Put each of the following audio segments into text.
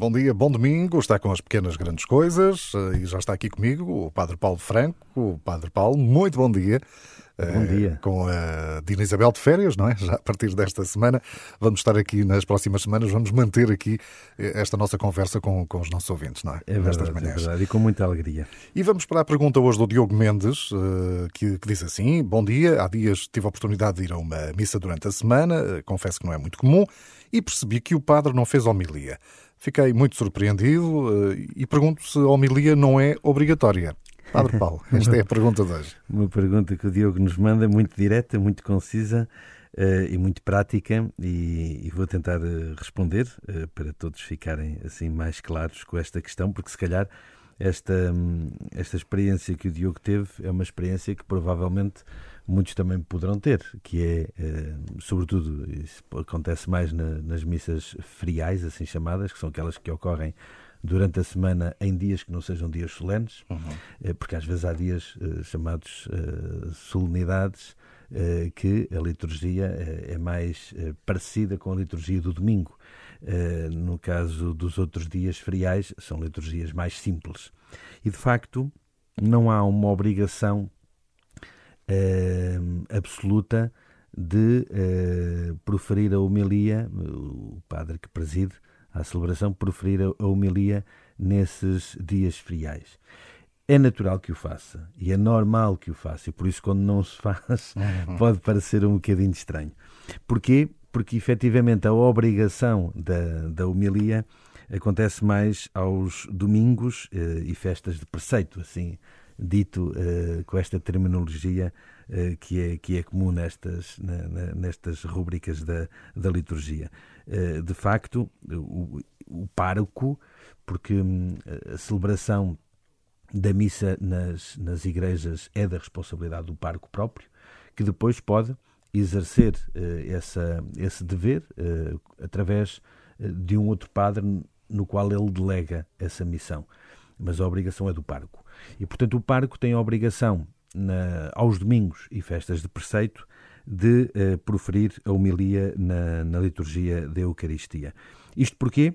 Bom dia, bom domingo. Está com as pequenas grandes coisas eh, e já está aqui comigo o Padre Paulo Franco. O Padre Paulo, muito bom dia. Bom dia. Com a Dina Isabel de férias, não é? Já a partir desta semana. Vamos estar aqui nas próximas semanas, vamos manter aqui eh, esta nossa conversa com, com os nossos ouvintes, não é? É verdade, é verdade, e com muita alegria. E vamos para a pergunta hoje do Diogo Mendes, eh, que, que diz assim: Bom dia, há dias tive a oportunidade de ir a uma missa durante a semana, eh, confesso que não é muito comum, e percebi que o padre não fez homilia. Fiquei muito surpreendido e pergunto se a homilia não é obrigatória. Padre Paulo, esta é a pergunta de hoje. Uma pergunta que o Diogo nos manda, muito direta, muito concisa uh, e muito prática, e, e vou tentar uh, responder uh, para todos ficarem assim mais claros com esta questão, porque se calhar esta, um, esta experiência que o Diogo teve é uma experiência que provavelmente muitos também poderão ter, que é, sobretudo, isso acontece mais na, nas missas feriais, assim chamadas, que são aquelas que ocorrem durante a semana em dias que não sejam dias solenes, uhum. Eh, porque às vezes há dias uh, chamados uh, solenidades uh, que a liturgia é mais parecida com a liturgia do domingo. no caso dos outros dias feriais, são liturgias mais simples. E de facto, não há uma obrigação absoluta de proferir a homilia, o padre que preside à celebração, proferir a homilia nesses dias feriais. É natural que o faça e é normal que o faça, e por isso, quando não se faz, uhum. pode parecer um bocadinho estranho. Porquê? Porque efetivamente a obrigação da, da homilia acontece mais aos domingos eh, e festas de preceito, assim dito eh, com esta terminologia eh, que, é, que é comum nestas, na, na, nestas rubricas da, da liturgia. Eh, de facto, o, o pároco, porque hum, a celebração da missa nas, nas igrejas é da responsabilidade do pároco próprio, que depois pode exercer essa, esse dever através de um outro padre no qual ele delega essa missão. Mas a obrigação é do pároco. E, portanto, o pároco tem a obrigação, na, aos domingos e festas de preceito, de uh, proferir a homilia na, na liturgia da Eucaristia. Isto porquê?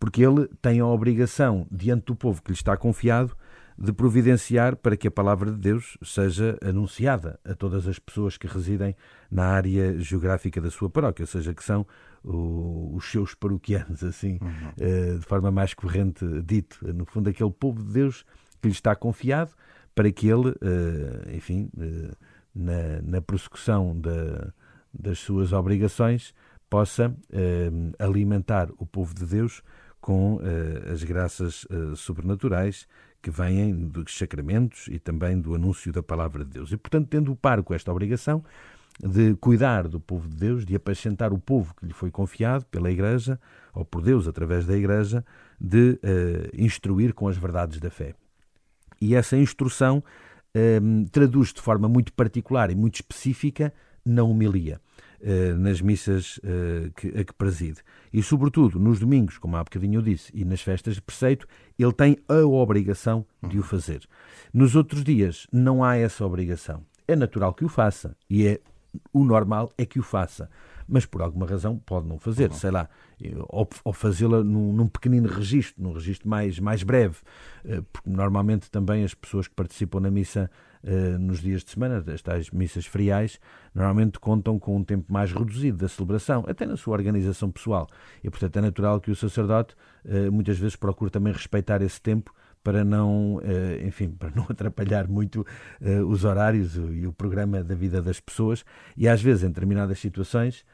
Porque ele tem a obrigação, diante do povo que lhe está confiado, de providenciar para que a palavra de Deus seja anunciada a todas as pessoas que residem na área geográfica da sua paróquia, ou seja, que são os seus paroquianos, assim, uhum. uh, de forma mais corrente dito. No fundo, aquele povo de Deus que lhe está confiado para que ele, uh, enfim, uh, na, na prossecução da, das suas obrigações, possa eh, alimentar o povo de Deus com eh, as graças eh, sobrenaturais que vêm dos sacramentos e também do anúncio da palavra de Deus. E, portanto, tendo o par com esta obrigação de cuidar do povo de Deus, de apacentar o povo que lhe foi confiado pela Igreja, ou por Deus através da Igreja, de instruir com as verdades da fé. E essa instrução traduz de forma muito particular e muito específica na homilia, uh, nas missas uh, que, a que preside. E, sobretudo, nos domingos, como há bocadinho eu disse, e nas festas de preceito, ele tem a obrigação de o fazer. Nos outros dias, não há essa obrigação. É natural que o faça e é o normal é que o faça mas por alguma razão pode não fazer, uhum. sei lá, ou, ou fazê-la num, num, pequenino registro, num registro mais, mais breve, eh, porque normalmente também as pessoas que participam na missa nos dias de semana, das tais missas feriais, normalmente contam com um tempo mais reduzido da celebração, até na sua organização pessoal. E, portanto, é natural que o sacerdote uh, muitas vezes procure também respeitar esse tempo para não, enfim, para não atrapalhar muito os horários e o programa da vida das pessoas e às vezes em determinadas situações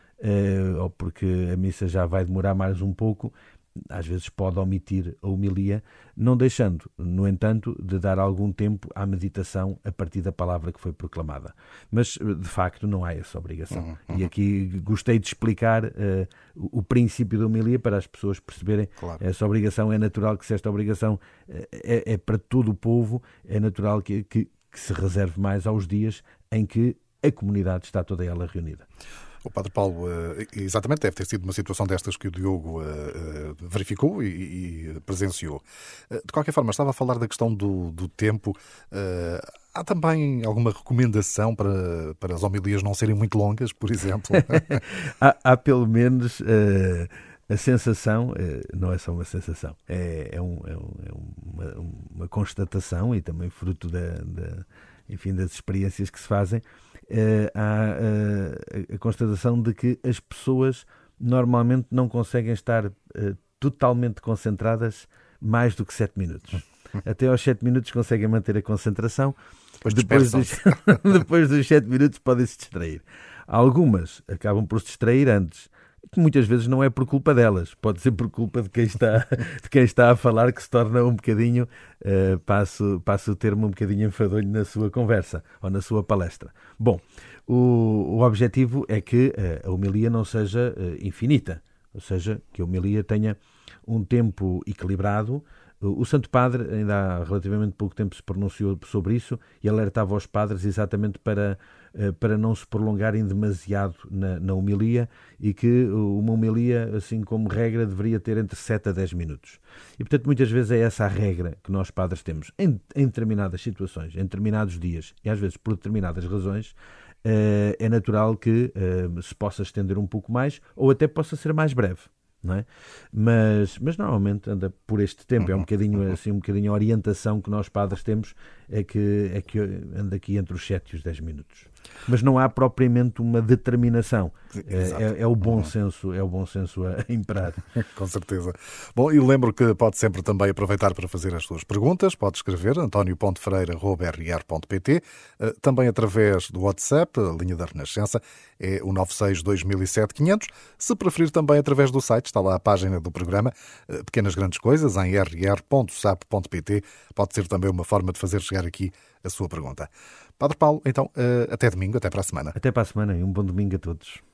ou porque a missa já vai demorar mais um pouco, às vezes pode omitir a homilia, não deixando, no entanto, de dar algum tempo à meditação a partir da palavra que foi proclamada. Mas, de facto, não há essa obrigação. Uhum, uhum. E aqui gostei de explicar uh, o, princípio da homilia para as pessoas perceberem claro. essa obrigação. É natural que, se esta obrigação uh, é, é, para todo o povo, é natural que, que, que se reserve mais aos dias em que a comunidade está toda ela reunida. O Padre Paulo, eh, exatamente, deve ter sido uma situação destas que o Diogo eh, eh, verificou e presenciou. De qualquer forma, estava a falar da questão do, do tempo. Há também alguma recomendação para, para as homilias não serem muito longas, por exemplo? há, há, pelo menos. Uh a sensação não é só uma sensação, é, é, um, é, um, é uma, uma, constatação e também fruto da, da, enfim, das experiências que se fazem. Há a, a constatação de que as pessoas normalmente não conseguem estar totalmente concentradas mais do que 7 minutos. Até aos 7 minutos conseguem manter a concentração, depois, depois, dos, depois dos 7 minutos podem se distrair. Algumas acabam por se distrair antes, que muitas vezes não é por culpa delas, pode ser por culpa de quem está, de quem está a falar, que se torna um bocadinho, uh, passo, passo o termo, um bocadinho enfadonho na sua conversa ou na sua palestra. Bom, o, o objetivo é que uh, a homilia não seja uh, infinita, ou seja, que a homilia tenha um tempo equilibrado. O Santo Padre, ainda há relativamente pouco tempo, se pronunciou sobre isso e alertava os padres exatamente para, eh, para não se prolongarem demasiado na, na homilia e que uma homilia, assim como regra, deveria ter entre 7 a 10 minutos. E, portanto, muitas vezes é essa a regra que nós padres temos. Em, em determinadas situações, em determinados dias e às vezes por determinadas razões, eh, é natural que eh, se possa estender um pouco mais ou até possa ser mais breve não é? Mas, mas normalmente anda por este tempo, é um bocadinho assim, um bocadinho a orientação que nós padres temos é que, é que anda aqui entre os 7 e os 10 minutos. Mas não há propriamente uma determinação. É, é, é, o bom uhum. senso, é o bom senso a imperar. Com certeza. Bom, e lembro que pode sempre também aproveitar para fazer as suas perguntas. Pode escrever antonio.ferreira.rr.pt eh, também através do WhatsApp, a linha da Renascença, é o 96 2007 500. Se preferir também através do site, está lá a página do programa eh, Pequenas Grandes Coisas, em rr.sap.pt. Pode ser também uma forma de fazer chegar aqui a sua pergunta. Padre Paulo, então, eh, até domingo, até para a semana. Até para a semana e um bom domingo a todos.